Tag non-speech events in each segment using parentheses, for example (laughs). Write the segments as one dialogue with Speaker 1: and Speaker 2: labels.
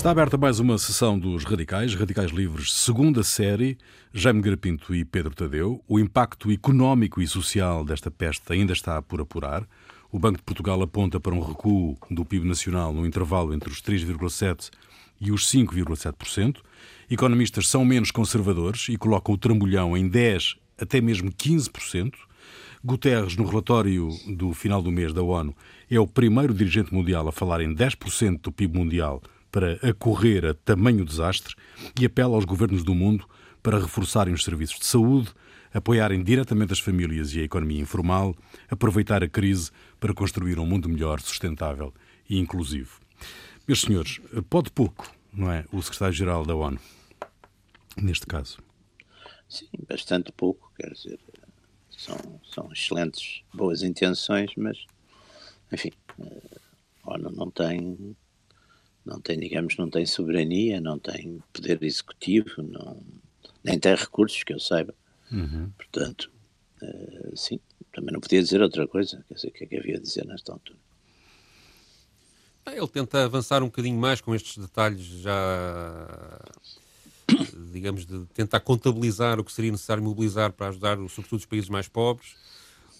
Speaker 1: Está aberta mais uma sessão dos Radicais, Radicais Livres, segunda série, Jaime Garapinto e Pedro Tadeu. O impacto económico e social desta peste ainda está por apurar. O Banco de Portugal aponta para um recuo do PIB nacional no intervalo entre os 3,7% e os 5,7%. Economistas são menos conservadores e colocam o trambolhão em 10% até mesmo 15%. Guterres, no relatório do final do mês da ONU, é o primeiro dirigente mundial a falar em 10% do PIB mundial para acorrer a tamanho desastre e apela aos governos do mundo para reforçarem os serviços de saúde, apoiarem diretamente as famílias e a economia informal, aproveitar a crise para construir um mundo melhor, sustentável e inclusivo. Meus senhores, pode pouco, não é? O secretário-geral da ONU, neste caso.
Speaker 2: Sim, bastante pouco, quer dizer, são, são excelentes, boas intenções, mas, enfim, a ONU não tem não tem, digamos, não tem soberania, não tem poder executivo, não, nem tem recursos, que eu saiba. Uhum. Portanto, uh, sim, também não podia dizer outra coisa. Quer dizer, o que é que havia a dizer nesta altura?
Speaker 3: Ele tenta avançar um bocadinho mais com estes detalhes já, (coughs) digamos, de tentar contabilizar o que seria necessário mobilizar para ajudar, sobretudo, os países mais pobres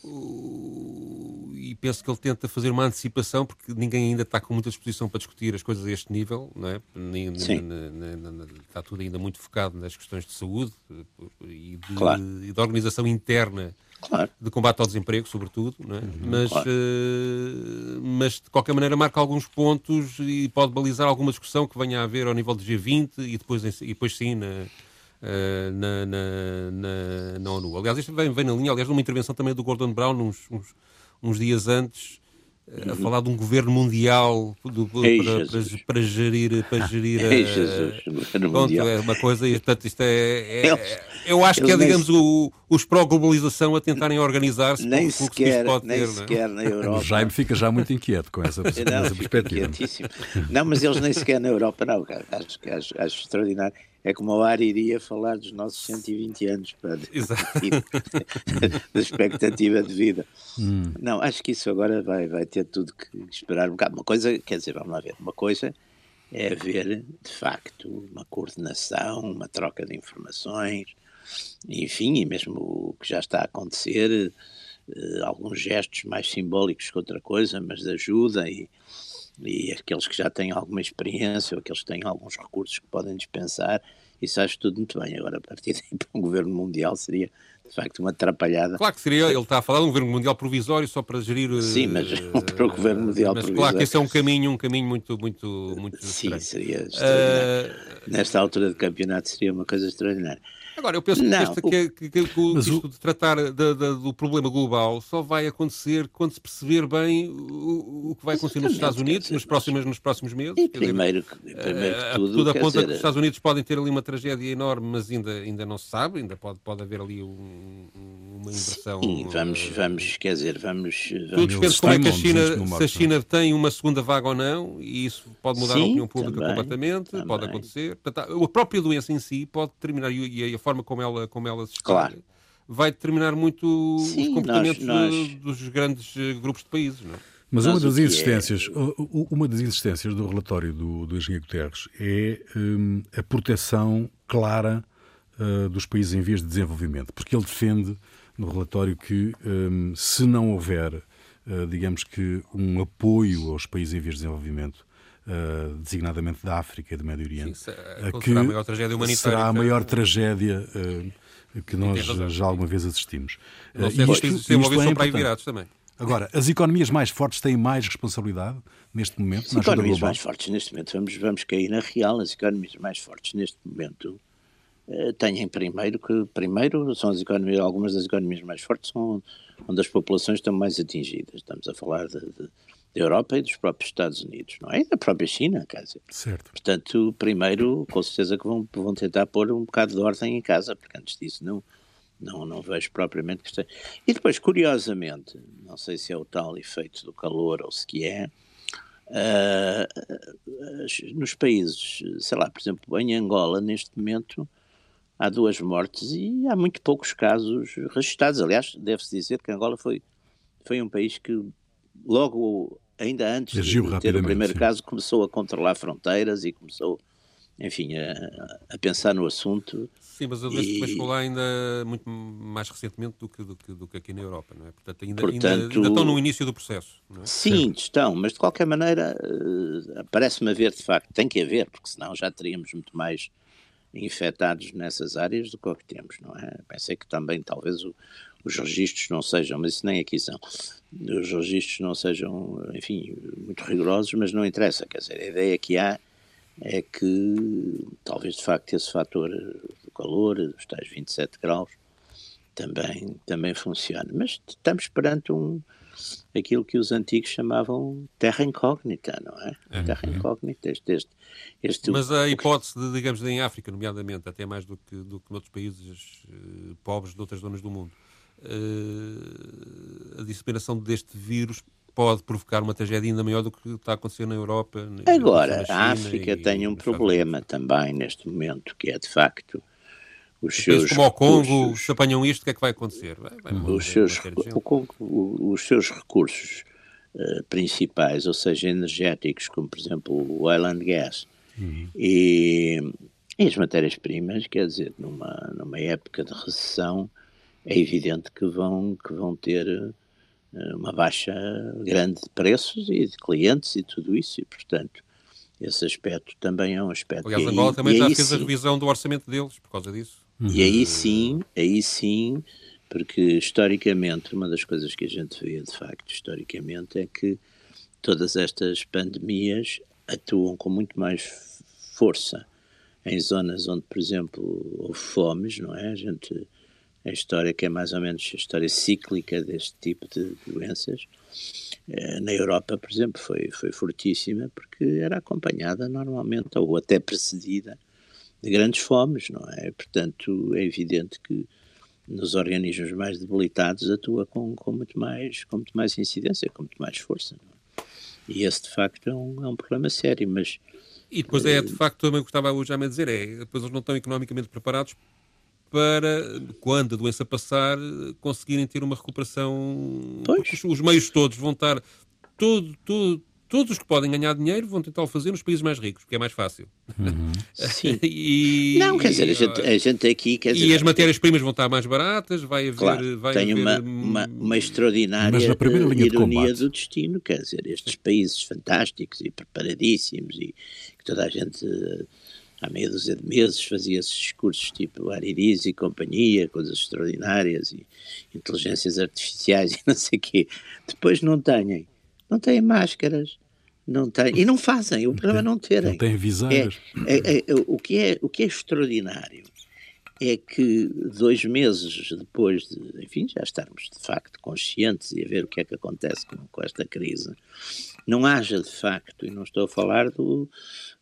Speaker 3: e penso que ele tenta fazer uma antecipação porque ninguém ainda está com muita disposição para discutir as coisas a este nível, não é? está tudo ainda muito focado nas questões de saúde e de, claro. e de organização interna claro. de combate ao desemprego, sobretudo, é? Uhum, mas, claro. uh, mas de qualquer maneira marca alguns pontos e pode balizar alguma discussão que venha a haver ao nível de G20 e depois, e depois sim na uh, na, na, na, na, ONU. Aliás, isto vem, vem na linha, aliás, numa intervenção também do Gordon Brown, uns, uns, uns dias antes, a falar de um governo mundial do, Ei, para, para, para, gerir para gerir (laughs)
Speaker 2: Ei, Jesus,
Speaker 3: pronto, é uma coisa e portanto isto é, é eu acho que é digamos nem, o, os pró-globalização a tentarem organizar-se
Speaker 2: nem sequer, pode nem ter, é? sequer na (laughs) Europa. O
Speaker 1: Jaime fica já muito inquieto com essa, (laughs) não, essa perspectiva.
Speaker 2: não, mas eles nem sequer na Europa não, acho, acho, acho extraordinário é como o Ar iria falar dos nossos 120 anos para da (laughs) expectativa de vida. Hum. Não, acho que isso agora vai, vai ter tudo que esperar um bocado. Uma coisa, quer dizer, vamos lá ver, uma coisa é haver, de facto, uma coordenação, uma troca de informações, enfim, e mesmo o que já está a acontecer, eh, alguns gestos mais simbólicos que outra coisa, mas de ajuda e e aqueles que já têm alguma experiência ou aqueles que têm alguns recursos que podem dispensar, isso acho tudo muito bem. Agora, a partir daí, (laughs) para um governo mundial seria de facto uma atrapalhada.
Speaker 3: Claro que seria, ele está a falar de um governo mundial provisório só para gerir.
Speaker 2: Sim, mas para (laughs) o governo mundial
Speaker 3: mas
Speaker 2: provisório.
Speaker 3: claro que esse é um caminho, um caminho muito, muito, muito.
Speaker 2: Sim, estranho. seria. Uh... Nesta altura de campeonato seria uma coisa extraordinária.
Speaker 3: Agora, eu penso não, que, o... que, que, que, isto o... de tratar de, de, do problema global só vai acontecer quando se perceber bem o, o que vai acontecer nos Estados Unidos dizer, nos, próximos, nos próximos meses.
Speaker 2: E primeiro, dizer, primeiro que tudo,
Speaker 3: tudo aponta dizer... que os Estados Unidos podem ter ali uma tragédia enorme, mas ainda, ainda não se sabe, ainda pode, pode haver ali um, uma inversão.
Speaker 2: Sim, vamos, uh, vamos, quer dizer, vamos... vamos
Speaker 3: tudo depende de como é que a China, se a China tem uma segunda vaga ou não, e isso pode mudar Sim, a opinião pública também, completamente, também. pode acontecer. Portanto, a própria doença em si pode determinar, e a forma como ela, como ela se escolhe, claro. vai determinar muito Sim, os comportamentos nós, nós... dos grandes eh, grupos de países, não é?
Speaker 1: Mas uma das insistências, é... uma das insistências do relatório do, do engenheiro Guterres é um, a proteção clara uh, dos países em vias de desenvolvimento, porque ele defende no relatório que um, se não houver, uh, digamos que, um apoio aos países em vias de desenvolvimento, uh, designadamente da África e do Médio Oriente, Sim,
Speaker 3: que será a maior tragédia humanitária.
Speaker 1: Será a maior tragédia que nós já alguma vez assistimos.
Speaker 3: Não sei, uh, isto, isto, isto é para aí virados também.
Speaker 1: Agora, as economias mais fortes têm mais responsabilidade neste momento?
Speaker 2: As economias mais fortes neste momento, vamos, vamos cair na real, as economias mais fortes neste momento uh, têm primeiro que, primeiro, são as economias, algumas das economias mais fortes são onde as populações estão mais atingidas. Estamos a falar de, de da Europa e dos próprios Estados Unidos, não é? E da própria China, quer dizer.
Speaker 1: Certo.
Speaker 2: Portanto, primeiro, com certeza que vão, vão tentar pôr um bocado de ordem em casa, porque antes disso não, não, não vejo propriamente que esteja. E depois, curiosamente, não sei se é o tal efeito do calor ou se que é, uh, nos países, sei lá, por exemplo, em Angola, neste momento, há duas mortes e há muito poucos casos registrados. Aliás, deve-se dizer que Angola foi, foi um país que logo ainda antes de ter o primeiro sim. caso, começou a controlar fronteiras e começou, enfim, a, a pensar no assunto.
Speaker 3: Sim, mas eu e... depois lá ainda muito mais recentemente do que, do que, do que aqui na Europa, não é? Portanto ainda, Portanto, ainda, ainda estão no início do processo.
Speaker 2: É? Sim, estão, mas de qualquer maneira uh, parece-me haver de facto, tem que haver, porque senão já teríamos muito mais infectados nessas áreas do que o que temos, não é? Pensei que também talvez o, os registros não sejam, mas isso nem aqui são, os registros não sejam, enfim, muito rigorosos, mas não interessa, quer dizer, a ideia que há é que talvez de facto esse fator do calor, dos tais 27 graus, também, também funcione. Mas estamos perante um, aquilo que os antigos chamavam terra incógnita, não é? Uhum. Terra incógnita, este, este, este,
Speaker 3: Mas a hipótese, de, digamos, em África, nomeadamente, até mais do que, do que noutros países uh, pobres de outras zonas do mundo, uh, a disseminação deste vírus pode provocar uma tragédia ainda maior do que está a acontecer na Europa.
Speaker 2: Agora, a África tem um problema também neste momento, que é de facto os seus
Speaker 3: como ao Congo se apanham isto, o que é que vai acontecer? Vai, vai
Speaker 2: os, seus, o Congo, os seus recursos uh, principais, ou seja, energéticos, como por exemplo o oil and gas, uhum. e, e, as matérias-primas, quer dizer, numa, numa época de recessão, é evidente que vão, que vão ter uh, uma baixa grande de preços e de clientes e tudo isso, e portanto esse aspecto também é um aspecto.
Speaker 3: Aliás, Angola também já fez sim, a revisão do orçamento deles por causa disso.
Speaker 2: E aí sim, aí sim, porque historicamente, uma das coisas que a gente vê de facto, historicamente, é que todas estas pandemias atuam com muito mais força em zonas onde, por exemplo, houve fomes, não é? A gente, a história que é mais ou menos a história cíclica deste tipo de doenças, eh, na Europa, por exemplo, foi, foi fortíssima porque era acompanhada normalmente ou até precedida de grandes fomes, não é? Portanto, é evidente que nos organismos mais debilitados atua com, com, muito, mais, com muito mais incidência, com muito mais força. É? E esse, de facto, é um, é um problema sério, mas...
Speaker 3: E depois é, de facto, também estava já a dizer, é depois eles não estão economicamente preparados para, quando a doença passar, conseguirem ter uma recuperação. Pois. Os, meios todos vão estar. Todo, todo, todos os que podem ganhar dinheiro vão tentar fazer nos países mais ricos, porque é mais fácil.
Speaker 2: Uhum. (laughs) Sim. e, não, quer dizer, a gente, a gente aqui. Quer
Speaker 3: dizer,
Speaker 2: e
Speaker 3: as matérias-primas vão estar mais baratas, vai haver.
Speaker 2: Claro,
Speaker 3: vai
Speaker 2: tem
Speaker 3: haver,
Speaker 2: uma, uma, uma extraordinária ironia do destino, quer dizer, estes países fantásticos e preparadíssimos e que toda a gente há meia dúzia de meses fazia esses discursos tipo Ariris e companhia, coisas extraordinárias e inteligências artificiais e (laughs) não sei o quê. Depois não têm não têm máscaras, não têm, e não fazem, o problema é não terem.
Speaker 1: Não têm
Speaker 2: viseiras. É, é, é, o, que é, o que é extraordinário é que dois meses depois de, enfim, já estarmos de facto conscientes e a ver o que é que acontece com, com esta crise, não haja de facto, e não estou a falar do,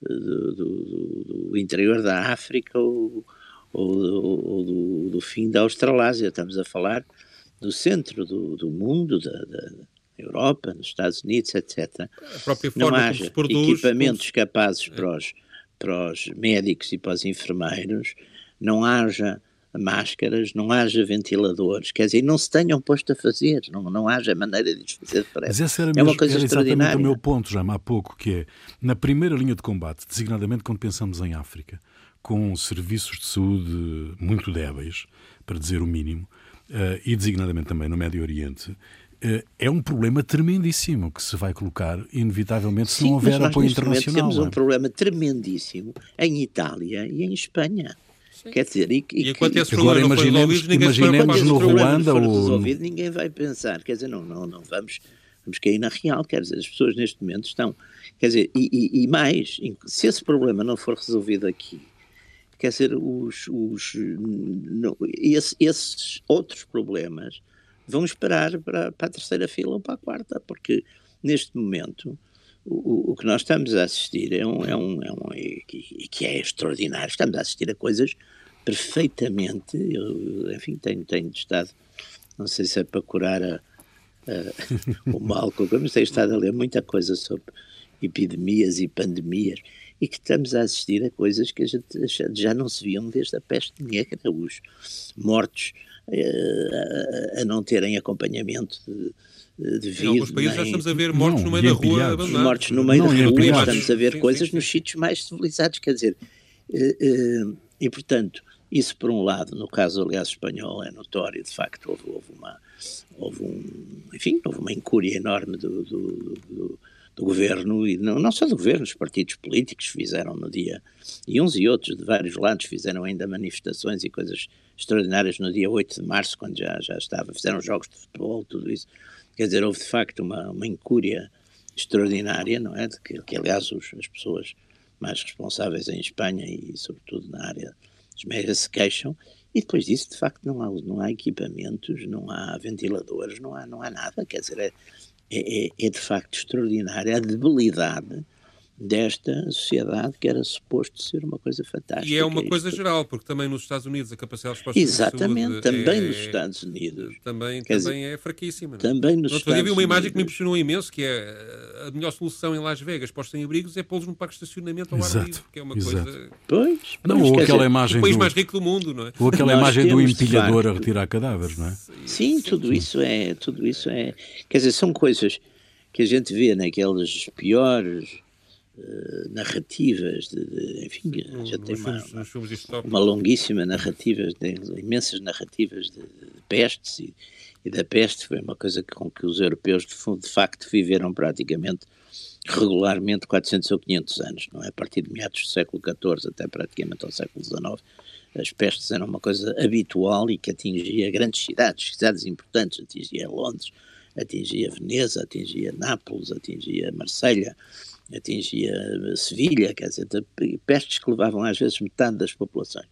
Speaker 2: do, do, do interior da África ou, ou, ou do, fim da Australásia, estamos a falar do centro do, do mundo, da, da Europa, nos Estados Unidos, etc.
Speaker 3: A própria forma não haja produz,
Speaker 2: equipamentos capazes é. para os, para os médicos e para os enfermeiros, não haja máscaras, não haja ventiladores, quer dizer, não se tenham posto a fazer, não, não haja maneira de fazer
Speaker 1: Mas essa era, é uma coisa era exatamente o meu ponto, já há pouco, que é, na primeira linha de combate, designadamente quando pensamos em África, com serviços de saúde muito débeis, para dizer o mínimo, uh, e designadamente também no Médio Oriente, eh, é um problema tremendíssimo que se vai colocar, inevitavelmente, se Sim, não houver apoio internacional.
Speaker 2: Temos um é? problema tremendíssimo em Itália e em Espanha. Sim. Quer dizer, e,
Speaker 3: e, e agora imaginemos,
Speaker 1: imaginemos no Ruanda
Speaker 2: ou resolvido, ninguém vai pensar, quer dizer, não, não, não vamos, vamos cair na real, quer dizer, as pessoas neste momento estão, quer dizer, e, e mais, se esse problema não for resolvido aqui, quer dizer, os, os não, esse, esses outros problemas vão esperar para, para a terceira fila ou para a quarta, porque neste momento o, o que nós estamos a assistir é um, é um, é um e, que é extraordinário, estamos a assistir a coisas perfeitamente, eu, enfim, tenho, tenho estado, não sei se é para curar a, a, (laughs) o mal, mas tenho estado a ler muita coisa sobre epidemias e pandemias, e que estamos a assistir a coisas que a gente já não se viam desde a peste negra, os mortos a, a, não terem acompanhamento de, de vida. Em
Speaker 3: alguns países nem... já estamos a ver mortos não, no meio da rua abandonados.
Speaker 2: Mortos no meio não, da rua, estamos a ver sim, coisas sim, sim. nos sítios mais civilizados, quer dizer, uh, uh, e portanto, isso por um lado, no caso aliás espanhol é notório, de facto houve, houve uma, houve um, enfim, houve uma incúria enorme do, do, do do governo, e não, não só do governo, os partidos políticos fizeram no dia, e uns e outros de vários lados fizeram ainda manifestações e coisas extraordinárias no dia 8 de março, quando já, já estava, fizeram jogos de futebol, tudo isso. Quer dizer, houve de facto uma, uma incúria extraordinária, não é? De que, que aliás os, as pessoas mais responsáveis em Espanha e sobretudo na área dos médias se queixam, e depois disso, de facto, não há, não há equipamentos, não há ventiladores, não há, não há nada. Quer dizer, é, é, é, é de facto extraordinária a debilidade desta sociedade que era suposto ser uma coisa fantástica.
Speaker 3: E é uma coisa geral, porque também nos Estados Unidos a capacidade de resposta
Speaker 2: Exatamente, de também é, nos Estados Unidos.
Speaker 3: Também, também dizer, é fraquíssima. Não?
Speaker 2: Também nos
Speaker 3: Outro dia vi uma imagem que me impressionou imenso, que é a melhor solução em Las Vegas para os sem-abrigos é pô-los num parque de estacionamento ao ar livre, que é uma exato. coisa...
Speaker 2: Pois,
Speaker 1: não, ou aquela dizer, imagem
Speaker 3: o país do... mais rico do mundo, não é?
Speaker 1: Ou aquela imagem do empilhador facto, a retirar cadáveres, não é?
Speaker 2: Sim, sim, tudo isso é, tudo isso é... Quer dizer, são coisas que a gente vê naquelas piores uh, narrativas, de, de, enfim, gente tem uma, uma, uma longuíssima narrativa, de, imensas narrativas de, pestes e, e, da peste foi uma coisa com que os europeus de, de facto viveram praticamente regularmente 400 ou 500 anos, não é? A partir de meados do século XIV até praticamente ao século XIX, as pestes eram uma coisa habitual e que atingia grandes cidades, cidades importantes, atingia Londres, atingia Veneza, atingia Nápoles, atingia Marselha, atingia Sevilha, quer dizer, pestes que levavam às vezes metade das populações.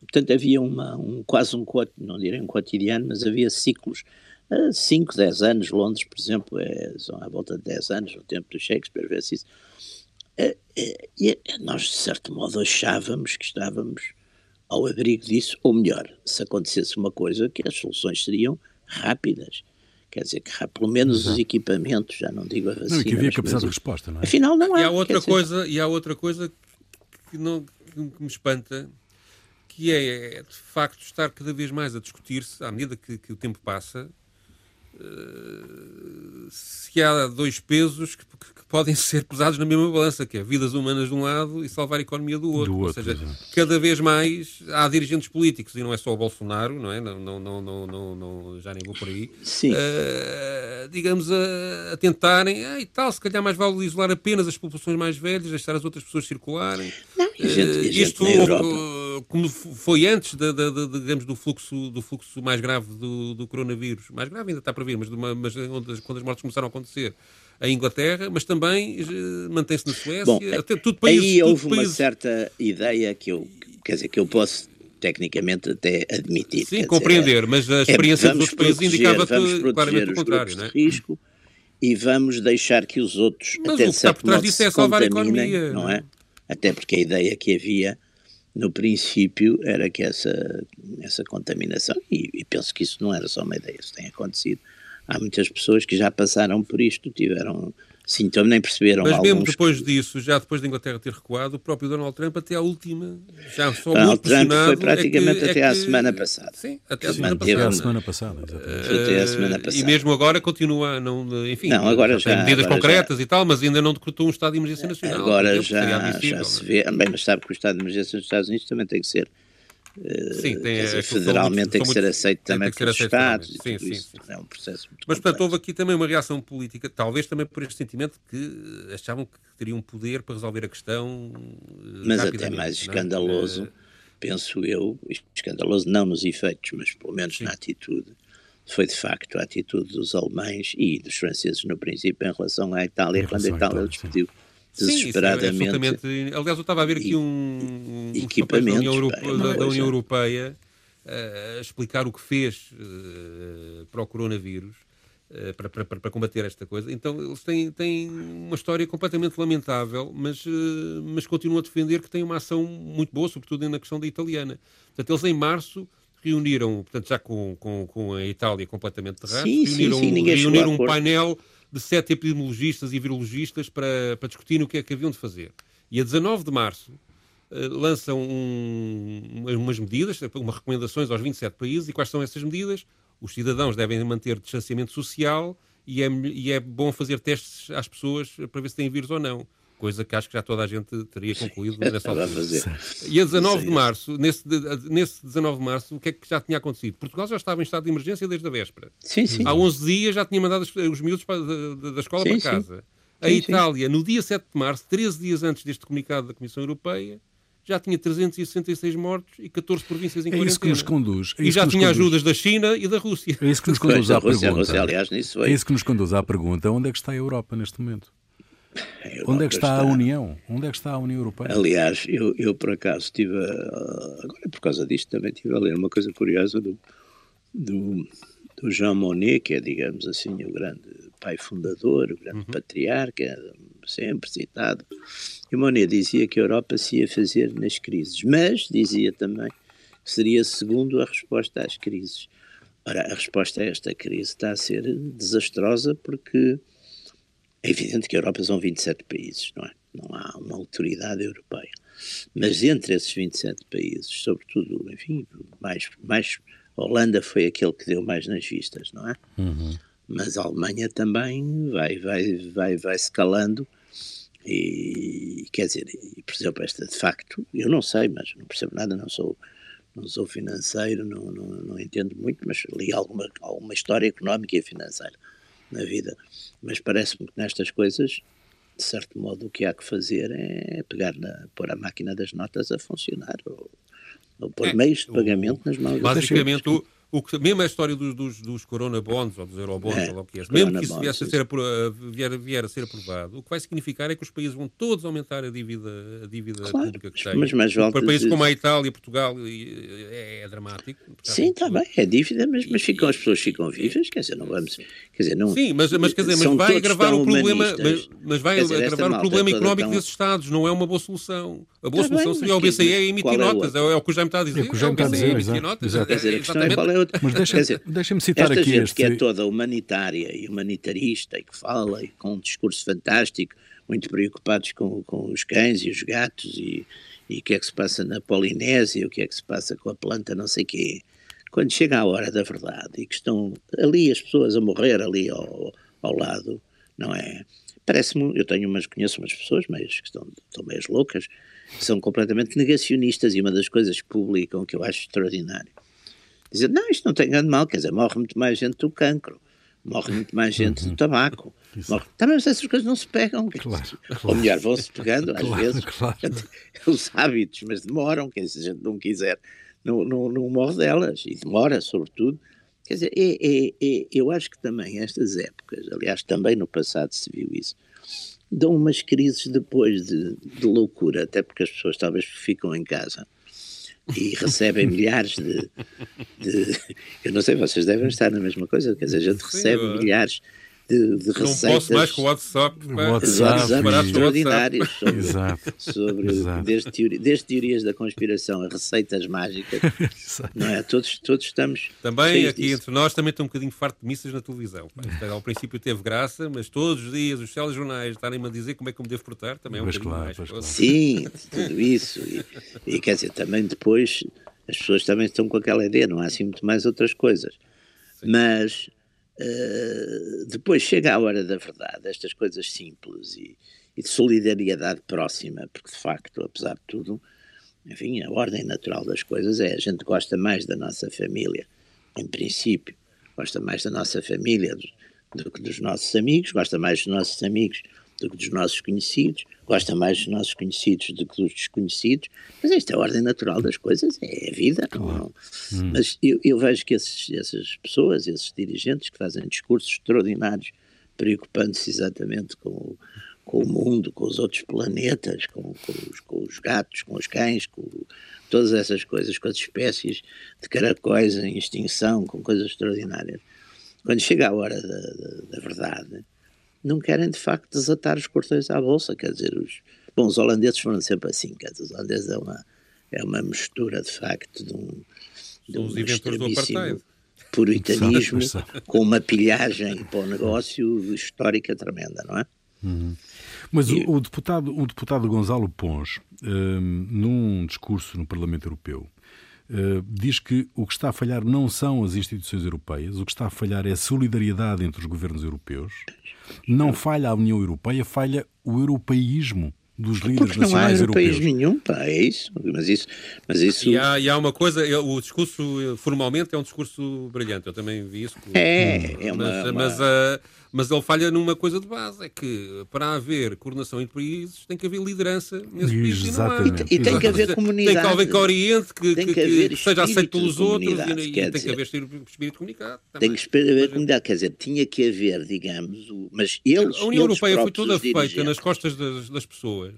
Speaker 2: Portanto, havia uma, um, quase um, não direi um cotidiano, mas havia ciclos, 5, 10 anos, Londres, por exemplo, é, são à volta de 10 anos, no tempo do Shakespeare, vê-se isso. É, é, nós, de certo modo, achávamos que estávamos ao abrigo disso, ou melhor, se acontecesse uma coisa, que as soluções seriam rápidas Quer dizer, que há pelo menos Exato. os equipamentos, já não digo a vacina.
Speaker 1: Não, e que havia capacidade de resposta, não é?
Speaker 2: Afinal, não há.
Speaker 3: E há outra, coisa, e há outra coisa que, não, que me espanta, que é, de facto, estar cada vez mais a discutir-se, à medida que, que o tempo passa, uh, se há dois pesos que, que, podem (laughs) ser pesados na mesma balança, que é vidas humanas de um lado e salvar a economia do outro.
Speaker 1: Do outro
Speaker 3: Ou seja, exatamente. cada vez mais há dirigentes políticos, e não é só o Bolsonaro, não é? Não, não, não, não, não já nem vou por aí.
Speaker 2: Sim.
Speaker 3: Uh, digamos, a, a tentarem, ah, e tal, se calhar mais vale isolar apenas as populações mais velhas, deixar as outras pessoas circularem.
Speaker 2: Não, e gente, uh,
Speaker 3: gente isto, como foi antes de, de, de, digamos, do fluxo, do fluxo mais grave do, do coronavírus, mais grave ainda está para vir, mas, uma, mas quando as mortes começaram a acontecer, a Inglaterra, mas também eh, mantém-se na Suécia,
Speaker 2: Bom,
Speaker 3: até tudo países,
Speaker 2: aí houve uma certa ideia que eu, quer dizer, que eu posso tecnicamente até admitir.
Speaker 3: Sim, compreender, dizer, mas a é, experiência é, dos outros países indicava claramente o contrário, não é?
Speaker 2: risco e vamos deixar que os outros
Speaker 3: mas
Speaker 2: até
Speaker 3: o que está por trás disso é salvar a economia,
Speaker 2: não é? Até porque a ideia que havia no princípio era que essa, essa contaminação, e, e penso que isso não era só uma ideia, isso tem acontecido, há muitas pessoas que já passaram por isto, tiveram sintomas, nem perceberam
Speaker 3: Mas mesmo
Speaker 2: alguns...
Speaker 3: depois disso, já depois da Inglaterra ter recuado, o próprio Donald Trump até à última, já só
Speaker 2: Donald Trump foi
Speaker 3: é
Speaker 2: praticamente
Speaker 3: é que,
Speaker 2: até
Speaker 3: é
Speaker 2: à semana passada.
Speaker 3: Sim, até à semana passada.
Speaker 1: Até à semana passada,
Speaker 2: até à semana passada.
Speaker 3: E mesmo agora continua, não, enfim,
Speaker 2: não, agora já,
Speaker 3: tem medidas
Speaker 2: agora
Speaker 3: concretas
Speaker 2: já,
Speaker 3: e tal, mas ainda não decretou um estado de emergência nacional.
Speaker 2: Agora já, já se vê, bem, mas sabe que o estado de emergência nos Estados Unidos também tem que ser Sim, tem, dizer, federalmente tem que ser aceito também pelos Estados. Sim, sim, sim, É um processo muito
Speaker 3: Mas,
Speaker 2: portanto,
Speaker 3: houve aqui também uma reação política, talvez também por este sentimento que achavam que teriam poder para resolver a questão.
Speaker 2: Eh, mas até mais é? escandaloso, é? penso eu, escandaloso não nos efeitos, mas pelo menos sim. na atitude, foi de facto a atitude dos alemães e dos franceses no princípio em relação à Itália, quando a Itália despediu desesperadamente.
Speaker 3: Sim, é Aliás, eu estava a ver aqui um, um equipamento da União, Europe, da, da União Europeia uh, a explicar o que fez uh, para o coronavírus. Uh, para, para, para, combater esta coisa. Então, eles têm, têm uma história completamente lamentável, mas, mas continuam a defender que têm uma ação muito boa, sobretudo na questão da italiana. Portanto, eles em março reuniram, portanto, já com, com, com a Itália completamente terrada, reuniram,
Speaker 2: sim, sim,
Speaker 3: reuniram um painel de sete epidemiologistas e virologistas para, para discutir o que é que haviam de fazer. E a 19 de março uh, lançam um, umas medidas, umas recomendações aos 27 países. E quais são essas medidas? Os cidadãos devem manter distanciamento social e é, e é bom fazer testes às pessoas para ver se têm vírus ou não coisa que acho que já toda a gente teria concluído (laughs) nessa altura. E a 19 de março, nesse, nesse 19 de março, o que é que já tinha acontecido? Portugal já estava em estado de emergência desde a véspera.
Speaker 2: Sim, sim.
Speaker 3: Há 11 dias já tinha mandado os miúdos para, da, da, escola sim, para casa. Sim. A sim, Itália, no dia 7 de março, 13 dias antes deste comunicado da Comissão Europeia, já tinha 366 mortos e 14 províncias em é quarentena.
Speaker 1: É isso que nos conduz. É
Speaker 3: e já tinha ajudas da China e da Rússia.
Speaker 1: É isso que nos conduz (laughs) à pergunta. É isso que nos conduz à pergunta: onde é que está a Europa neste momento? Onde é que está, está, a União? Onde é que está a União Europeia?
Speaker 2: Aliás, eu, eu por acaso estive, a, agora por causa disto também estive a ler uma coisa curiosa do, do, do Jean Monnet, que é, digamos assim, o grande pai fundador, o grande uhum. patriarca, sempre citado. E Monnet dizia que a Europa se ia fazer nas crises, mas dizia também que seria segundo a resposta às crises. Ora, a resposta a esta crise está a ser desastrosa porque é evidente que a Europa são 27 países, não é? Não há uma autoridade europeia. Mas entre esses 27 países, sobretudo, enfim, mais, mais Holanda foi aquele que deu mais nas vistas, não é? Uhum. Mas a Alemanha também vai, vai, vai, vai escalando e quer dizer, e, por exemplo, esta de facto, eu não sei, mas não percebo nada, não sou, não sou financeiro, não, não, não entendo muito, mas li alguma, alguma história económica e financeira na vida. Mas parece-me que nestas coisas, de certo modo, o que há que fazer é pegar na, pôr a máquina das notas a funcionar, ou, ou pôr é, meios de pagamento o, nas mãos
Speaker 3: Basicamente, o, o que, mesmo a história dos, dos, dos corona bonds ou dos eurobonds, é, ou o que é, mesmo que isso viesse a ser, vier, vier, a ser aprovado, o que vai significar é que os países vão todos aumentar a dívida, a dívida claro, pública que têm. Mas, mas para países como a Itália e Portugal é, é dramático.
Speaker 2: Sim, está bem, é dívida, mas, mas ficam, as pessoas ficam vivas, quer dizer, não vamos. Quer dizer, não,
Speaker 3: Sim, mas, mas, quer dizer, mas vai agravar o problema, mas, mas vai dizer, agravar o problema económico tão... desses Estados, não é uma boa solução. A boa tá solução bem, seria o BCE emitir notas, é, o que o Jaime está a dizer. É o que o Jaime está a dizer, emitir notas. Quer dizer, a questão é qual é outra. Mas deixa
Speaker 1: Deixa-me citar
Speaker 2: Esta
Speaker 1: aqui
Speaker 2: gente
Speaker 1: este...
Speaker 2: que é toda humanitária e humanitarista e que fala e com um discurso fantástico, muito preocupados com, com os cães e os gatos e, e o que é que se passa na Polinésia, o que é que se passa com a planta não sei quê. Quando chega a hora da verdade e que estão ali as pessoas a morrer ali ao, ao lado, não é? Parece-me, eu tenho umas, conheço umas pessoas meias, que estão, estão meias loucas, que são completamente negacionistas e uma das coisas que publicam que eu acho extraordinário dizer, não, isto não tem grande mal, quer dizer, morre muito mais gente do cancro, morre muito mais gente do uhum. tabaco. (laughs) Morre... Também essas coisas não se pegam, claro, claro. ou melhor, vão-se pegando às (laughs) claro, vezes, claro. (laughs) os hábitos, mas demoram, quer dizer, se a gente não quiser, não, não, não morre delas, e demora, sobretudo. Quer dizer, é, é, é, eu acho que também estas épocas, aliás, também no passado se viu isso, dão umas crises depois de, de loucura, até porque as pessoas talvez ficam em casa e (laughs) recebem milhares de, de, Eu não sei, vocês devem estar na mesma coisa, quer dizer, a gente recebe milhares de, de receitas. Não posso
Speaker 3: mais com o WhatsApp.
Speaker 2: WhatsApp, WhatsApp extraordinários sobre, Exato. sobre Exato. Desde, teori, desde teorias da conspiração a receitas mágicas. (laughs) não é? Todos, todos estamos.
Speaker 3: Também aqui disso. entre nós também está um bocadinho farto de missas na televisão. Ao princípio teve graça, mas todos os dias os telejornais estarem-me a dizer como é que eu me devo portar também é um pois bocadinho claro, mais. Claro.
Speaker 2: Sim, tudo isso. E, e quer dizer, também depois as pessoas também estão com aquela ideia, não há assim muito mais outras coisas. Sim. Mas Uh, depois chega a hora da verdade, estas coisas simples e, e, de solidariedade próxima, porque de facto, apesar de tudo, enfim, a ordem natural das coisas é a gente gosta mais da nossa família, em princípio, gosta mais da nossa família do, do que dos nossos amigos, gosta mais dos nossos amigos do que dos nossos conhecidos, gosta mais dos nossos conhecidos do que dos desconhecidos, mas esta é a ordem natural das coisas, é a vida. Claro. Hum. Mas eu, eu, vejo que esses, essas pessoas, esses dirigentes que fazem discursos extraordinários, preocupando-se exatamente com o, com o mundo, com os outros planetas, com, com, os, com os, gatos, com os cães, com todas essas coisas, com as espécies de caracóis em extinção, com coisas extraordinárias. Quando chega a hora da, da, da verdade, não querem de facto desatar os cordões à bolsa, quer dizer, os, bom, os holandeses foram sempre assim, quer dizer, os holandeses é uma, é uma mistura de facto de um,
Speaker 3: de um extremíssimo
Speaker 2: puritanismo com uma pilhagem para o negócio histórica tremenda, não é?
Speaker 1: Uhum. Mas e... o, o, deputado, o deputado Gonzalo Pons, um, num discurso no Parlamento Europeu, diz que o que está a falhar não são as instituições europeias, o que está a falhar é a solidariedade entre os governos europeus. Não falha a União Europeia, falha o europeísmo dos líderes Porque
Speaker 2: não há
Speaker 1: europeus
Speaker 2: nenhum, pá, é isso. Mas isso, mas isso...
Speaker 3: E, há, e há uma coisa, o discurso formalmente é um discurso brilhante, eu também vi isso.
Speaker 2: É, é uma...
Speaker 3: Mas,
Speaker 2: uma...
Speaker 3: mas uh, mas ele falha numa coisa de base, é que para haver coordenação entre países tem que haver liderança nesse país
Speaker 2: e, e, tem que haver comunidade.
Speaker 3: Tem que haver coerente, que, que, que, que seja aceito pelos outros e, e tem dizer, que haver espírito comunicado.
Speaker 2: Também. Tem que haver comunidade, quer dizer, tinha que haver, digamos, mas eles.
Speaker 3: A União
Speaker 2: eles
Speaker 3: Europeia foi toda feita nas costas das, das pessoas.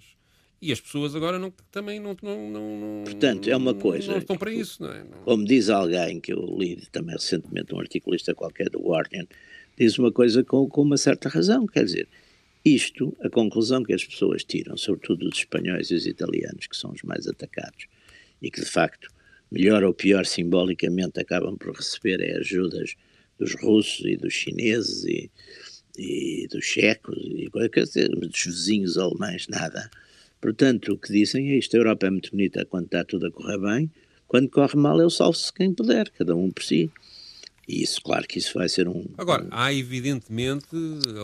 Speaker 3: E as pessoas agora não, também não, não, não,
Speaker 2: Portanto, é uma coisa.
Speaker 3: Não estão para isso, não é?
Speaker 2: Como diz alguém que eu li também recentemente, um articulista qualquer do Guardian, diz uma coisa com, com uma certa razão, quer dizer, isto, a conclusão que as pessoas tiram, sobretudo os espanhóis e os italianos, que são os mais atacados, e que de facto, melhor ou pior simbolicamente, acabam por receber é ajudas dos russos e dos chineses e, e dos checos e quer dizer, dos vizinhos alemães, nada. Portanto, o que dizem é isto: a Europa é muito bonita quando está tudo a correr bem, quando corre mal, eu salvo-se quem puder, cada um por si. E isso, claro que isso vai ser um.
Speaker 3: Agora, há evidentemente,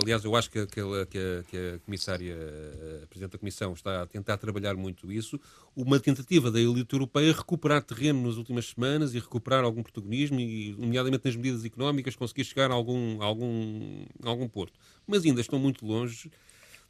Speaker 3: aliás, eu acho que, que, que, que a comissária, a Presidente da Comissão, está a tentar trabalhar muito isso, uma tentativa da elite europeia recuperar terreno nas últimas semanas e recuperar algum protagonismo, e, nomeadamente nas medidas económicas, conseguir chegar a algum, a algum, a algum porto. Mas ainda estão muito longe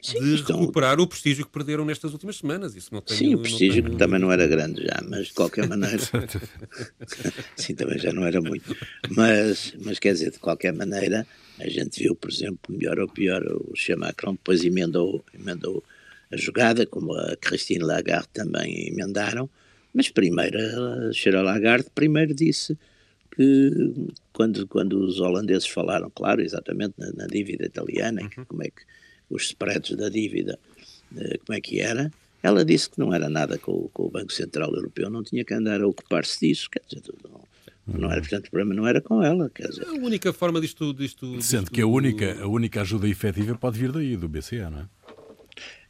Speaker 3: Sim, de estão... recuperar o prestígio que perderam nestas últimas semanas. Isso não tenho,
Speaker 2: Sim, o prestígio tenho... que também não era grande já, mas de qualquer maneira. (laughs) Sim, também já não era muito. Mas, mas quer dizer, de qualquer maneira, a gente viu, por exemplo, melhor ou pior, o Che Macron depois emendou, emendou a jogada, como a Christine Lagarde também emendaram. Mas primeiro, a Sheila Lagarde primeiro disse que quando, quando os holandeses falaram, claro, exatamente na, na dívida italiana, uhum. como é que os spreads da dívida, eh, como é que era, ela disse que não era nada com, com o Banco Central Europeu, não tinha que andar a ocupar-se disso, quer dizer, não, não era, portanto, o problema não era com ela, quer dizer.
Speaker 3: A única forma disto... disto
Speaker 1: Sendo que a única, a única ajuda efetiva pode vir daí, do BCE, não é?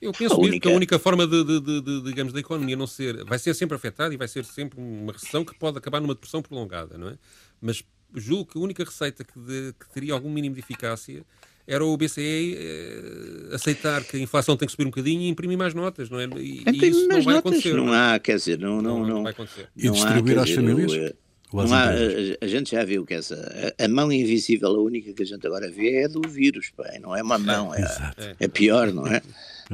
Speaker 3: Eu penso a única... que a única forma de, de, de, de, digamos, da economia não ser... Vai ser sempre afetada e vai ser sempre uma recessão que pode acabar numa depressão prolongada, não é? Mas julgo que a única receita que, que teria algum mínimo de eficácia era o BCE eh, aceitar que a inflação tem que subir um bocadinho e imprimir mais notas, não é? E,
Speaker 2: e isso não vai notas, acontecer. Não há, quer dizer, não, não, não, não, vai acontecer.
Speaker 1: E distribuir às famílias?
Speaker 2: Não há, a, a, gente já viu que essa a, a, mão invisível, a única que a gente agora vê é do vírus, pá, não é uma mão, é, é, é pior, não é?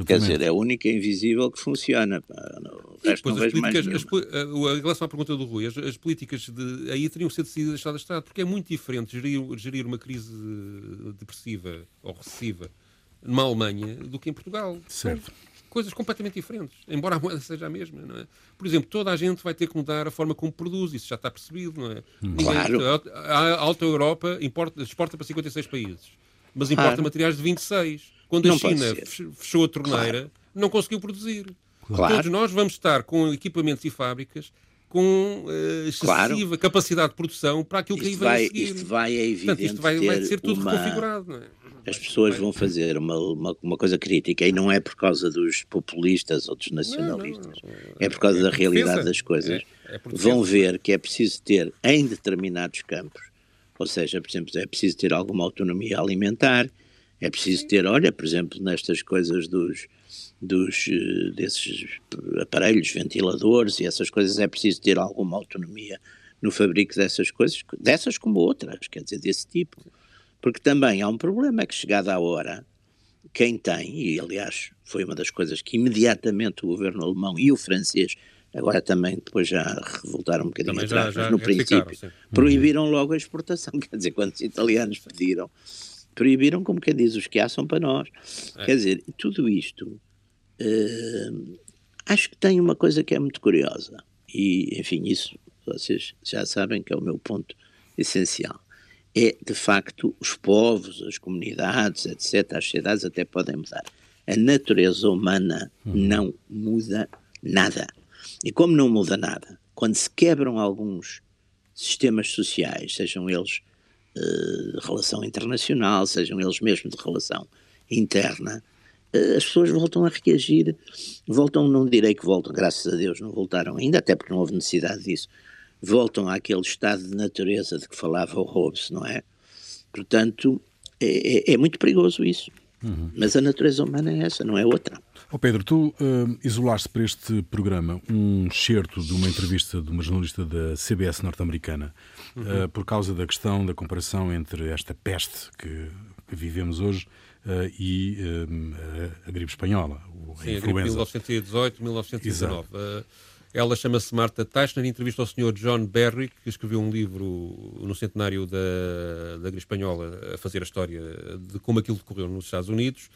Speaker 2: Quer dizer, é a única invisível que funciona. Pá, o resto não as,
Speaker 3: eh, em relação à pergunta do Rui, as, as, políticas de, aí teriam que ser decididas Estado a Estado, porque é muito diferente gerir, gerir uma crise depressiva ou recessiva numa Alemanha do que em Portugal.
Speaker 1: Certo.
Speaker 3: Coisas completamente diferentes, embora a moeda seja a mesma, não é? Por exemplo, toda a gente vai ter que mudar a forma como produz, isso já está percebido, não é?
Speaker 2: Hum. Claro.
Speaker 3: A Alta Europa importa, exporta para 56 países, mas importa claro. materiais de 26 quando a não China fechou a torneira, claro. não conseguiu produzir. Claro. Todos nós vamos estar com equipamentos e fábricas com uh, excessiva claro. capacidade de produção para aquilo que aí vai, a seguir.
Speaker 2: Isto vai, é evidente, Portanto,
Speaker 3: isto vai, vai ser tudo uma... reconfigurado. É?
Speaker 2: As pessoas vão fazer uma, uma, uma, coisa crítica e não é por causa dos populistas ou dos nacionalistas, não, não, não. é por causa é da realidade das coisas. É, é vão ver que é preciso ter em determinados campos, ou seja, por exemplo, é preciso ter alguma autonomia alimentar, é preciso ter, olha, por exemplo, nestas coisas dos, dos eh, desses aparelhos, ventiladores e essas coisas, é preciso ter alguma autonomia no fabrico dessas coisas, dessas como outras, quer dizer, desse tipo. Porque também há um problema, é que chegada a hora, quem tem, e aliás foi uma das coisas que imediatamente o governo alemão e o francês, agora também depois já revoltaram um bocadinho também atrás, já, já mas no princípio, proibiram logo a exportação, (laughs) quer dizer, quando os italianos pediram proibiram, como quem diz, os que há são para nós. É. Quer dizer, tudo isto uh, acho que tem uma coisa que é muito curiosa. E, enfim, isso vocês já sabem que é o meu ponto essencial. É, de facto, os povos, as comunidades, etc., as sociedades até podem mudar. A natureza humana hum. não muda nada. E como não muda nada, quando se quebram alguns sistemas sociais, sejam eles de relação internacional, sejam eles mesmo de relação interna, as pessoas voltam a reagir, voltam, não direi que voltam, graças a Deus não voltaram ainda, até porque não houve necessidade disso, voltam àquele estado de natureza de que falava o Hobbes, não é? Portanto, é, é, é muito perigoso isso. Uhum. Mas a natureza humana é essa, não é outra.
Speaker 1: Oh Pedro, tu uh, isolaste para este programa um excerto de uma entrevista de uma jornalista da CBS norte-americana uhum. uh, por causa da questão da comparação entre esta peste que, que vivemos hoje uh, e a, a gripe espanhola,
Speaker 3: a Sim, influenza. a gripe 1918-1919. Ela chama-se Marta Teichner entrevista ao Sr. John Berry, que escreveu um livro no centenário da, da espanhola, a fazer a história de como aquilo decorreu nos Estados Unidos.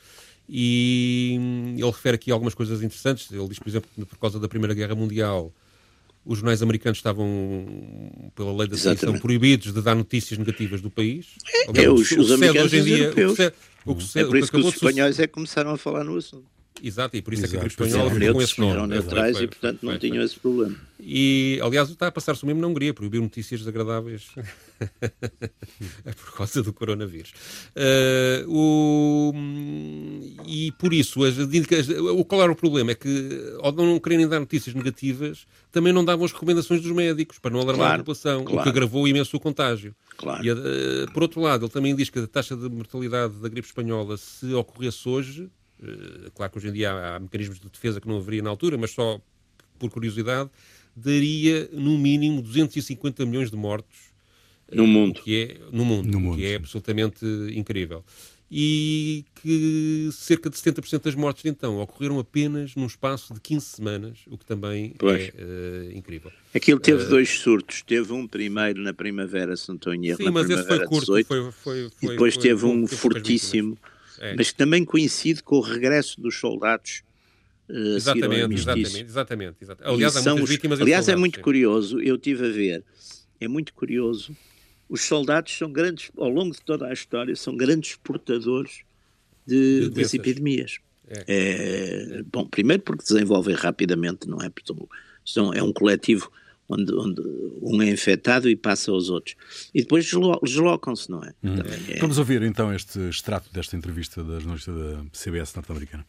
Speaker 3: E ele refere aqui algumas coisas interessantes. Ele diz, por exemplo, que por causa da Primeira Guerra Mundial, os jornais americanos estavam, pela lei da sedição, proibidos de dar notícias negativas do país.
Speaker 2: É, é os, os americanos hoje em dia, o que, o que sucede, é por isso que, que os espanhóis é que começaram a falar no assunto.
Speaker 3: Exato, e por isso Exato. é que a gripe espanhola ficou com esse nome.
Speaker 2: Eram neutrais e, portanto, não tinham esse problema.
Speaker 3: E, aliás, está a passar-se o mesmo na Hungria, proibir notícias desagradáveis (laughs) por causa do coronavírus. Uh, o, e por isso, as, o, qual era o problema? É que, ao não quererem dar notícias negativas, também não davam as recomendações dos médicos para não alarmar claro, a população, claro. o que agravou imenso o contágio.
Speaker 2: Claro.
Speaker 3: E, uh, por outro lado, ele também diz que a taxa de mortalidade da gripe espanhola, se ocorresse hoje, claro que hoje em dia há, há mecanismos de defesa que não haveria na altura, mas só por curiosidade, daria no mínimo 250 milhões de mortos
Speaker 2: no mundo,
Speaker 3: que é no mundo, no mundo que é absolutamente incrível. E que cerca de 70% das mortes então ocorreram apenas num espaço de 15 semanas, o que também pois. é uh, incrível.
Speaker 2: Aquilo teve uh, dois surtos, teve um primeiro na primavera, se não estou em erro, sim, na mas primavera esse foi curto, 18, foi, foi, foi, e depois teve um fortíssimo, é. mas que também coincide com o regresso dos soldados
Speaker 3: Uh, exatamente, exatamente, exatamente, exatamente. Aliás, há muitas os,
Speaker 2: vítimas Aliás, é muito sim. curioso, eu tive a ver, é muito curioso, os soldados são grandes, ao longo de toda a história, são grandes portadores de, de das epidemias. É. É, bom, primeiro porque desenvolvem rapidamente, não é? São, é um coletivo onde, onde, um é infectado e passa aos outros. E depois deslocam-se, não é?
Speaker 1: Hum. é? Vamos ouvir então este extrato desta entrevista da jornalista da CBS norte-americana.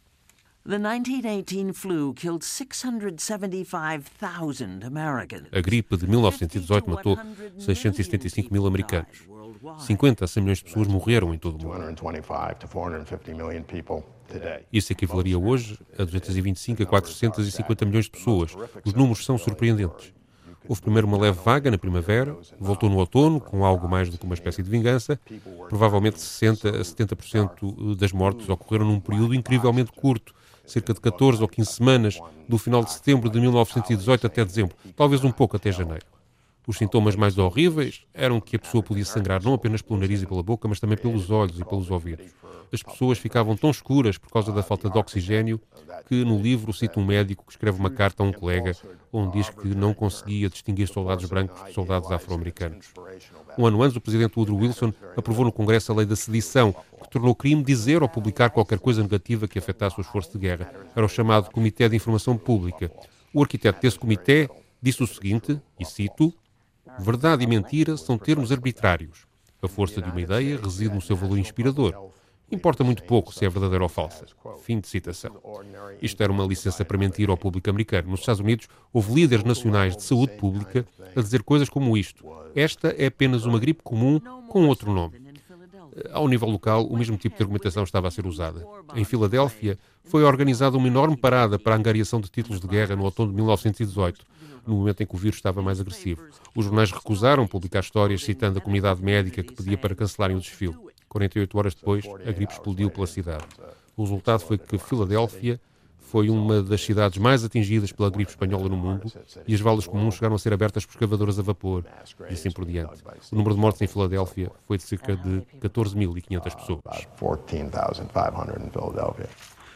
Speaker 3: The 1918 flu killed 675,000 Americans. A gripe de 1918 matou 675 mil americanos. 50 a 100 milhões de pessoas morreram em todo o mundo. Isso equivaleria hoje a 225 a 450 milhões de pessoas. Os números são surpreendentes. Houve primeiro uma leve vaga na primavera, voltou no outono, com algo mais do que uma espécie de vingança. Provavelmente 60 a 70% das mortes ocorreram num período incrivelmente curto, cerca de 14 ou 15 semanas, do final de setembro de 1918 até dezembro, talvez um pouco até janeiro. Os sintomas mais horríveis eram que a pessoa podia sangrar não apenas pelo nariz e pela boca, mas também pelos olhos e pelos ouvidos. As pessoas ficavam tão escuras por causa da falta de oxigênio que no livro cita um médico que escreve uma carta a um colega onde diz que não conseguia distinguir soldados brancos de soldados afro-americanos. Um ano antes, o presidente Woodrow Wilson aprovou no Congresso a lei da sedição, que tornou crime dizer ou publicar qualquer coisa negativa que afetasse o esforço de guerra. Era o chamado Comitê de Informação Pública. O arquiteto desse comitê disse o seguinte, e cito, Verdade e mentira são termos arbitrários. A força de uma ideia reside no seu valor inspirador. Importa muito pouco se é verdadeira ou falsa. Fim de citação. Isto era uma licença para mentir ao público americano. Nos Estados Unidos, houve líderes nacionais de saúde pública a dizer coisas como isto. Esta é apenas uma gripe comum com outro nome. Ao nível local, o mesmo tipo de argumentação estava a ser usada. Em Filadélfia, foi organizada uma enorme parada para a angariação de títulos de guerra no outono de 1918, no momento em que o vírus estava mais agressivo. Os jornais recusaram publicar histórias citando a comunidade médica que pedia para cancelarem o desfile. 48 horas depois, a gripe explodiu pela cidade. O resultado foi que Filadélfia foi uma das cidades mais atingidas pela gripe espanhola no mundo e as valas comuns chegaram a ser abertas por escavadoras a vapor e assim por diante. O número de mortes em Filadélfia foi de cerca de 14.500 pessoas.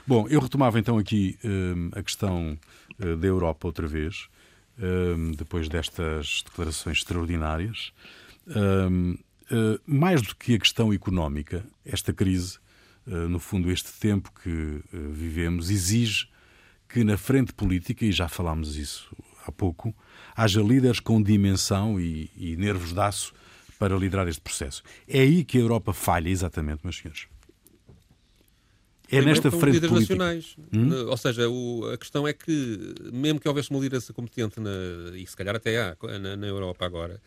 Speaker 1: Bom, eu retomava então aqui um, a questão uh, da Europa outra vez, depois destas declarações extraordinárias. Um, uh, mais do que a questão económica, esta crise eh, no fundo, este tempo que eh, vivemos exige que na frente política, e já falámos isso há pouco, haja líderes com dimensão e, e nervos de aço para liderar este processo. É aí que a Europa falha, exatamente, meus senhores. É nesta frente
Speaker 3: líderes
Speaker 1: política.
Speaker 3: nacionais. Hum? Ou seja, o, a questão é que, mesmo que houvesse uma liderança competente, na, e se calhar até há na, na Europa agora,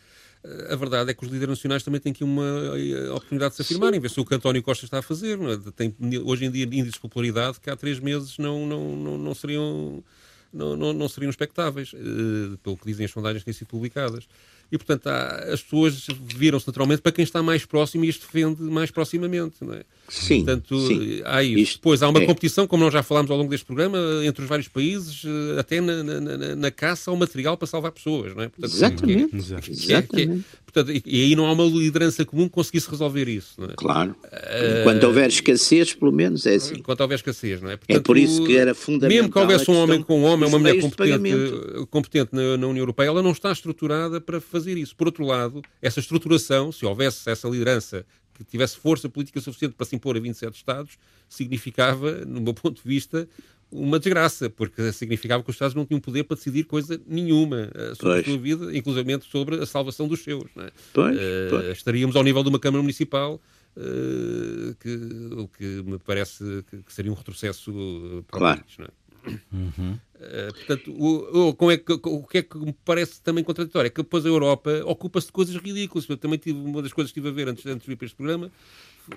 Speaker 3: a verdade é que os líderes nacionais também têm aqui uma eh, oportunidade de se afirmarem, ver se o que António Costa está a fazer. É? Tem, hoje em dia índices de popularidade que há três meses não, não, não, não seriam, não, não, não, seriam expectáveis, uh, pelo que dizem as sondagens que têm sido publicadas e, portanto, há, as pessoas viram-se naturalmente para quem está mais próximo e as defende mais proximamente, não é?
Speaker 2: Sim.
Speaker 3: Portanto,
Speaker 2: sim.
Speaker 3: há isso. Isto Depois há uma é. competição, como nós já falámos ao longo deste programa, entre os vários países, eh, até na, na, na caça ao material para salvar pessoas, não é?
Speaker 2: Portanto, Exatamente. Que, que, é, que, é,
Speaker 3: portanto, e, e, aí não há uma liderança comum que conseguisse resolver isso, não é?
Speaker 2: Claro. Uh, Enquanto houver escassez, pelo menos é assim.
Speaker 3: Enquanto houver escassez, não é?
Speaker 2: Portanto, é por isso que era fundamental.
Speaker 3: Mesmo que houvesse um homem com um homem, uma mulher competente, competente na, na União Europeia, ela não está estruturada para fazer isso. Por outro lado, essa estruturação, se houvesse essa liderança que tivesse força política suficiente para se impor a 27 Estados, significava, no meu ponto de vista, uma desgraça, porque significava que os Estados não tinham poder para decidir coisa nenhuma uh, sobre pois. a sua vida, inclusive sobre a salvação dos seus. É?
Speaker 2: Pois, uh, pois.
Speaker 3: Estaríamos ao nível de uma Câmara Municipal, uh, que, o que me parece que, que seria um retrocesso para
Speaker 2: claro.
Speaker 3: o país. É? Uhum. Uh, portanto, o, o, como é que, o que é que me parece também contraditório é que depois a Europa ocupa-se de coisas ridículas. Eu também tive uma das coisas que estive a ver antes, antes de vir para este programa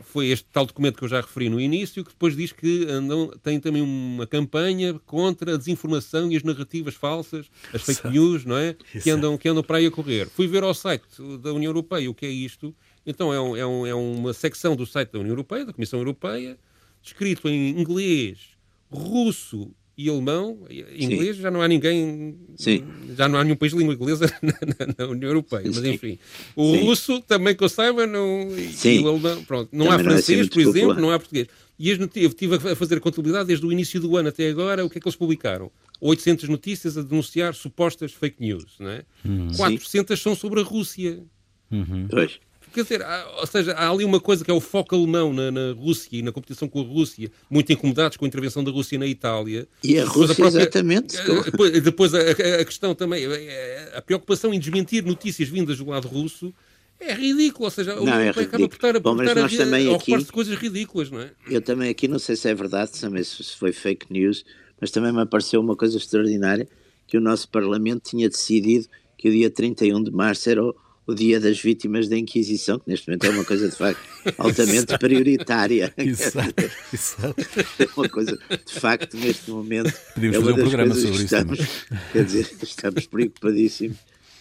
Speaker 3: foi este tal documento que eu já referi no início, que depois diz que andam, tem também uma campanha contra a desinformação e as narrativas falsas, as fake news, não é? Que andam, que andam para aí a correr. Fui ver ao site da União Europeia o que é isto. Então é, um, é, um, é uma secção do site da União Europeia, da Comissão Europeia, escrito em inglês, russo e alemão, inglês, Sim. já não há ninguém,
Speaker 2: Sim.
Speaker 3: já não há nenhum país de língua inglesa (laughs) na, na União Europeia, mas enfim. O Sim. russo, também que eu saiba, não, e o alemão, pronto, não também há francês, não é por exemplo, popular. não há português. E as notícias, eu estive a fazer a contabilidade desde o início do ano até agora, o que é que eles publicaram? 800 notícias a denunciar supostas fake news, não é? Hum. 400 são sobre a Rússia.
Speaker 2: Uhum. Pois.
Speaker 3: Quer dizer, há, ou seja, há ali uma coisa que é o foco alemão na, na, Rússia e na competição com a Rússia, muito incomodados com a intervenção da Rússia na Itália.
Speaker 2: E a Rússia, a própria, exatamente.
Speaker 3: Eh, depois, depois a, a, questão também, eh, a preocupação em desmentir notícias vindas do lado russo é ridículo, ou seja,
Speaker 2: não, é acaba
Speaker 3: por estar a, Bom, a, a, aqui, de coisas ridículas, não é?
Speaker 2: Eu também aqui, não sei se é verdade, se foi fake news, mas também me apareceu uma coisa extraordinária, que o nosso Parlamento tinha decidido que o dia 31 de março era o, o Dia das Vítimas da Inquisição, que neste momento é uma coisa de facto (laughs) altamente prioritária.
Speaker 1: Exato, exato.
Speaker 2: É (laughs) uma coisa, de facto, neste momento.
Speaker 1: Podíamos
Speaker 2: é
Speaker 1: fazer um programa sobre
Speaker 2: estamos,
Speaker 1: isso. (laughs)
Speaker 2: Quer dizer, estamos preocupadíssimos.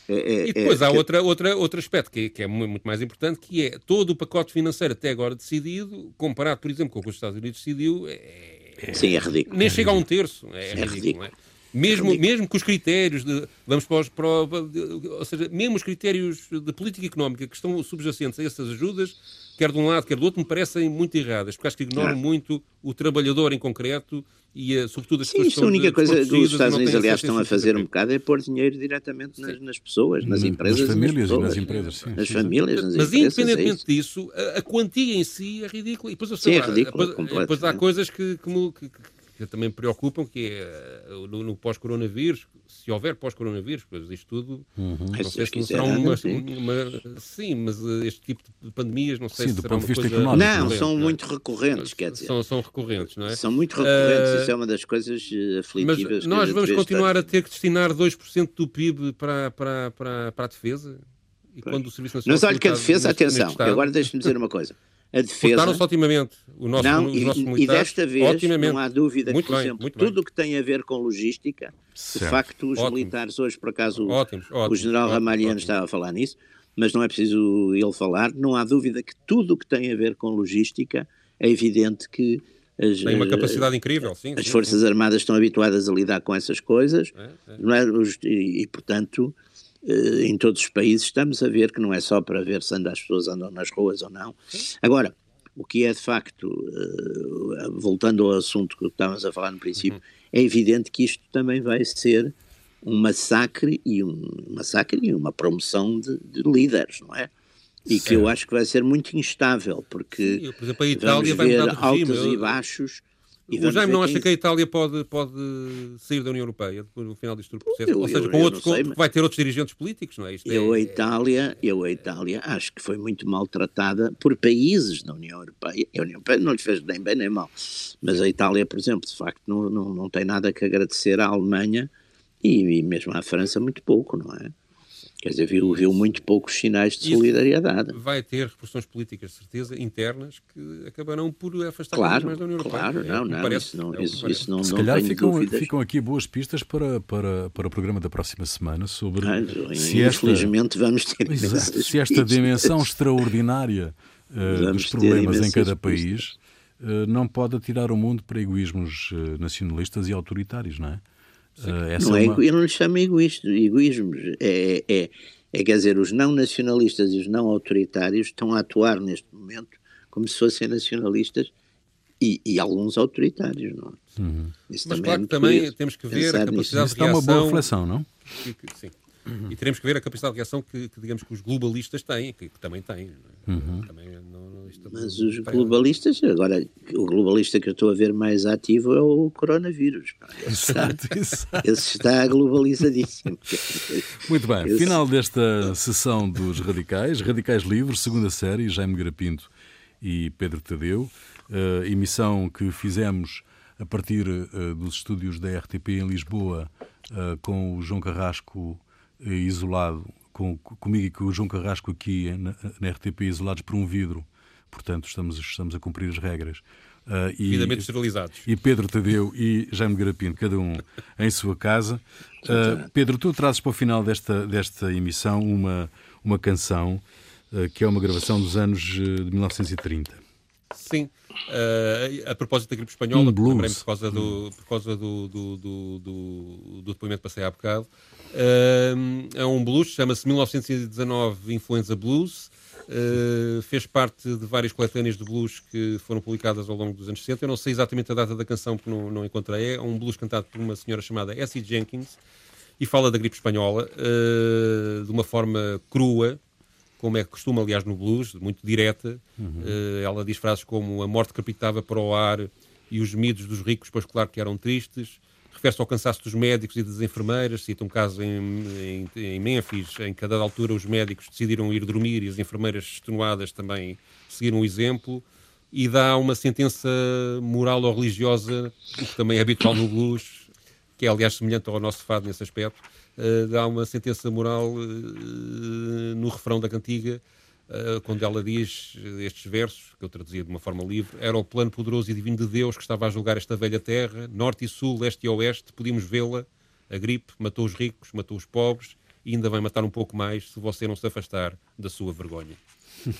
Speaker 2: É,
Speaker 3: é, e depois é, há que... outra, outra, outro aspecto que é, que é, muito mais importante, que é todo o pacote financeiro até agora decidido, comparado, por exemplo, com o que os Estados Unidos decidiu, é,
Speaker 2: Sim, é ridículo.
Speaker 3: Nem chega a um terço. É, ridículo. ridículo. Mesmo, mesmo com os critérios de. Vamos para os. Para, ou seja, mesmo os critérios de política económica que estão subjacentes a essas ajudas, quer de um lado, quer do outro, me parecem muito erradas, porque acho que ignoram muito o trabalhador em concreto e, eh, sobretudo, as
Speaker 2: Sim,
Speaker 3: pessoas
Speaker 2: Sim, a única coisa que os Estados Unidos, aliás, estão a fazer um bocado é pôr dinheiro diretamente nas, nas pessoas, nas empresas.
Speaker 1: Nas famílias
Speaker 2: nas
Speaker 1: e nas empresas. Sim,
Speaker 2: nas famílias, nas
Speaker 3: Mas,
Speaker 2: empresas,
Speaker 3: independentemente é disso, a, a, quantia em si é ridícula. E depois, eu
Speaker 2: sei
Speaker 3: sim,
Speaker 2: lá, é ridícula,
Speaker 3: depois, depois há coisas que, que, que que também preocupam, que é eh, no, no pós-coronavírus, se houver pós-coronavírus, pois isto tudo,
Speaker 2: uhum.
Speaker 3: não sei se não será uma, uma, Sim, mas eh, este tipo de pandemias, não sei
Speaker 1: sim,
Speaker 3: se será uma
Speaker 1: coisa...
Speaker 3: Económico,
Speaker 2: não, são não é? muito recorrentes, quer dizer.
Speaker 3: São, são recorrentes, não é?
Speaker 2: São muito recorrentes, uh, isso é uma das coisas aflitivas.
Speaker 3: Mas nós vamos continuar a ter que destinar 2% do PIB para, para, para, para a defesa? E quando o Serviço Nacional...
Speaker 2: Mas olha que a defesa, atenção, agora deixe-me dizer uma coisa (laughs) a defesa.
Speaker 3: Portaram-se otimamente. O nosso,
Speaker 2: não,
Speaker 3: os nossos
Speaker 2: e, e desta vez não há dúvida que, por bem, exemplo, tudo o que tem a ver com logística, certo. de facto, os Ótimo. militares, hoje por acaso ótimos, ótimos, o general Ramalhiano estava a falar nisso, mas não é preciso ele falar, não há dúvida que tudo o que tem a ver com logística é evidente que
Speaker 3: as, tem uma capacidade incrível, sim.
Speaker 2: As
Speaker 3: sim,
Speaker 2: Forças
Speaker 3: sim.
Speaker 2: Armadas estão habituadas a lidar com essas coisas, é, é. Não é? e, portanto, eh, em todos os países estamos a ver que não é só para ver se as pessoas andam nas ruas ou não. Agora, o que é de facto, uh, voltando ao assunto que estávamos a falar no princípio, uhum. é evidente que isto também vai ser um massacre e um massacre e uma promoção de, de líderes, não é? E certo. que eu acho que vai ser muito instável, porque
Speaker 3: Sim, por exemplo, a Itália
Speaker 2: vamos ver
Speaker 3: vai
Speaker 2: altos e baixos
Speaker 3: o Jaime não acha que a Itália pode, pode sair da União Europeia depois no final deste processo? Eu, Ou seja, com eu, outros, sei, com, vai ter outros dirigentes políticos, não é? Isto
Speaker 2: eu,
Speaker 3: é,
Speaker 2: a Itália, eu, a Itália, acho que foi muito maltratada por países da União Europeia. A União Europeia não lhe fez nem bem nem mal. Mas a Itália, por exemplo, de facto, não, não, não tem nada que agradecer à Alemanha e, e mesmo à França muito pouco, não é? Quer dizer, viu, viu muito poucos sinais de solidariedade.
Speaker 3: Vai ter repercussões políticas, de certeza, internas, que acabarão por afastar
Speaker 2: claro,
Speaker 3: mais da União
Speaker 2: Europeia. Claro, não, não, parece, isso não, é isso, isso não
Speaker 1: Se
Speaker 2: não
Speaker 1: calhar ficam, ficam, aqui boas pistas para, para, para o programa da próxima semana sobre ah,
Speaker 2: se infelizmente esta, vamos ter
Speaker 1: se esta dimensão extraordinária uh, dos problemas em cada país uh, não pode atirar o mundo para egoísmos uh, nacionalistas e autoritários, não é?
Speaker 2: Uh, não é, uma... Eu não lhe chamo egoísmo, egoísmos. É, é, é, quer dizer, os não nacionalistas e os não autoritários estão a atuar neste momento como se fossem nacionalistas e, e alguns autoritários, não
Speaker 3: é? Uhum. Mas claro é que também temos que ver a capacidade
Speaker 1: nisso. de reação. é uma boa reflexão, não?
Speaker 3: Sim. Uhum. E teremos que ver a capacidade de reação que, que digamos que os globalistas têm, que, que também têm. É? Uhum. Também
Speaker 2: não, não, Mas os globalistas, agora, o globalista que eu estou a ver mais ativo é o coronavírus. Esse, exato, está, exato. esse está globalizadíssimo. (laughs)
Speaker 1: Muito bem, esse... final desta sessão dos Radicais, Radicais Livres, segunda série, Jaime Grapinto e Pedro Tadeu, uh, emissão que fizemos a partir uh, dos estúdios da RTP em Lisboa, uh, com o João Carrasco isolado, com, comigo e com o João Carrasco aqui na, na, RTP, isolados por um vidro. Portanto, estamos, estamos a cumprir as regras.
Speaker 3: Uh, e, Devidamente esterilizados.
Speaker 1: E Pedro Tadeu e Jaime Garapino, cada um em sua casa. Uh, Pedro, tu trazes para o final desta, desta emissão uma, uma canção uh, que é uma gravação dos anos de 1930.
Speaker 3: Sim. Uh, a propósito da gripe espanhola, um lembrei por causa, do, por causa do, do, do, do, do depoimento que passei há bocado. É um blues, chama-se 1919 Influenza Blues. Uh, fez parte de várias coletâneas de blues que foram publicadas ao longo dos anos 60. Eu não sei exatamente a data da canção porque não, não encontrei. É um blues cantado por uma senhora chamada Essie Jenkins e fala da gripe espanhola uh, de uma forma crua, como é que costuma, aliás, no blues, muito direta. Uhum. Uh, ela diz frases como a morte capitava para o ar e os gemidos dos ricos, pois claro que eram tristes refere-se ao cansaço dos médicos e das enfermeiras. Cita um caso em, em, em Memphis, em que a dada altura os médicos decidiram ir dormir e as enfermeiras extenuadas também seguiram o exemplo. E dá uma sentença moral ou religiosa, que também é habitual no blues, que é aliás semelhante ao nosso fado nesse aspecto, uh, dá uma sentença moral uh, no refrão da cantiga, quando ela diz estes versos, que eu traduzia de uma forma livre, era o plano poderoso e divino de Deus que estava a julgar esta velha terra, norte e sul, leste e oeste, podíamos vê-la, a gripe matou os ricos, matou os pobres, e ainda vai matar um pouco mais se você não se afastar da sua vergonha. (laughs)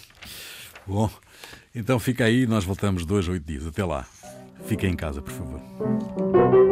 Speaker 1: Bom, então fica aí, nós voltamos dois ou oito dias. Até lá. Fique em casa, por favor.